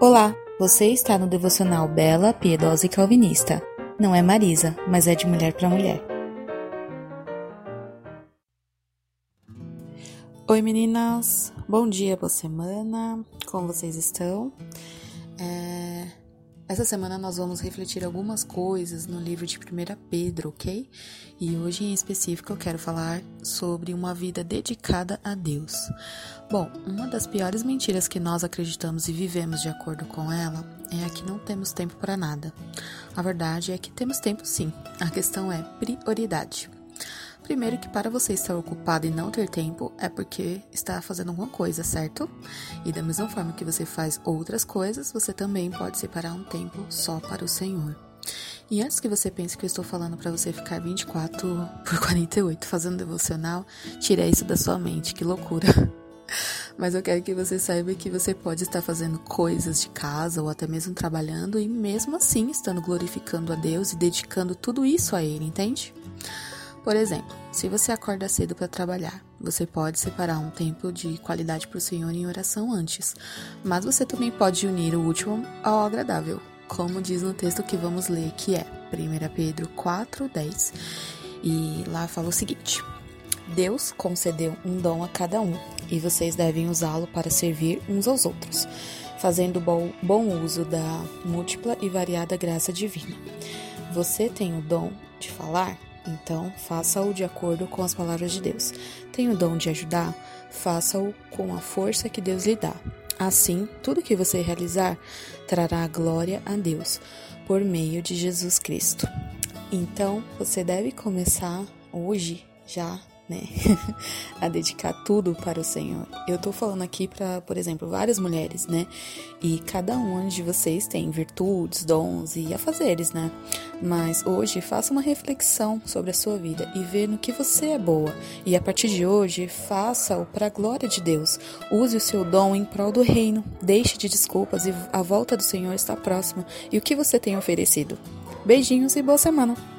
Olá, você está no devocional Bela, Piedosa e Calvinista. Não é Marisa, mas é de mulher para mulher. Oi meninas, bom dia, boa semana, como vocês estão? É... Essa semana nós vamos refletir algumas coisas no livro de 1 Pedro, ok? E hoje em específico eu quero falar sobre uma vida dedicada a Deus. Bom, uma das piores mentiras que nós acreditamos e vivemos de acordo com ela é a que não temos tempo para nada. A verdade é que temos tempo sim, a questão é prioridade. Primeiro que para você estar ocupado e não ter tempo é porque está fazendo alguma coisa, certo? E da mesma forma que você faz outras coisas, você também pode separar um tempo só para o Senhor. E antes que você pense que eu estou falando para você ficar 24 por 48 fazendo devocional, tira isso da sua mente, que loucura. Mas eu quero que você saiba que você pode estar fazendo coisas de casa ou até mesmo trabalhando e mesmo assim estando glorificando a Deus e dedicando tudo isso a Ele, entende? Por exemplo, se você acorda cedo para trabalhar, você pode separar um tempo de qualidade para o Senhor em oração antes, mas você também pode unir o último ao agradável, como diz no texto que vamos ler, que é 1 Pedro 4:10. E lá fala o seguinte: Deus concedeu um dom a cada um, e vocês devem usá-lo para servir uns aos outros, fazendo bom, bom uso da múltipla e variada graça divina. Você tem o dom de falar? Então, faça-o de acordo com as palavras de Deus. Tem o dom de ajudar? Faça-o com a força que Deus lhe dá. Assim, tudo que você realizar trará glória a Deus por meio de Jesus Cristo. Então, você deve começar hoje já né, a dedicar tudo para o Senhor. Eu tô falando aqui para, por exemplo, várias mulheres, né? E cada uma de vocês tem virtudes, dons e afazeres, né? Mas hoje faça uma reflexão sobre a sua vida e vê no que você é boa. E a partir de hoje, faça-o para a glória de Deus. Use o seu dom em prol do reino. Deixe de desculpas e a volta do Senhor está próxima. E o que você tem oferecido? Beijinhos e boa semana!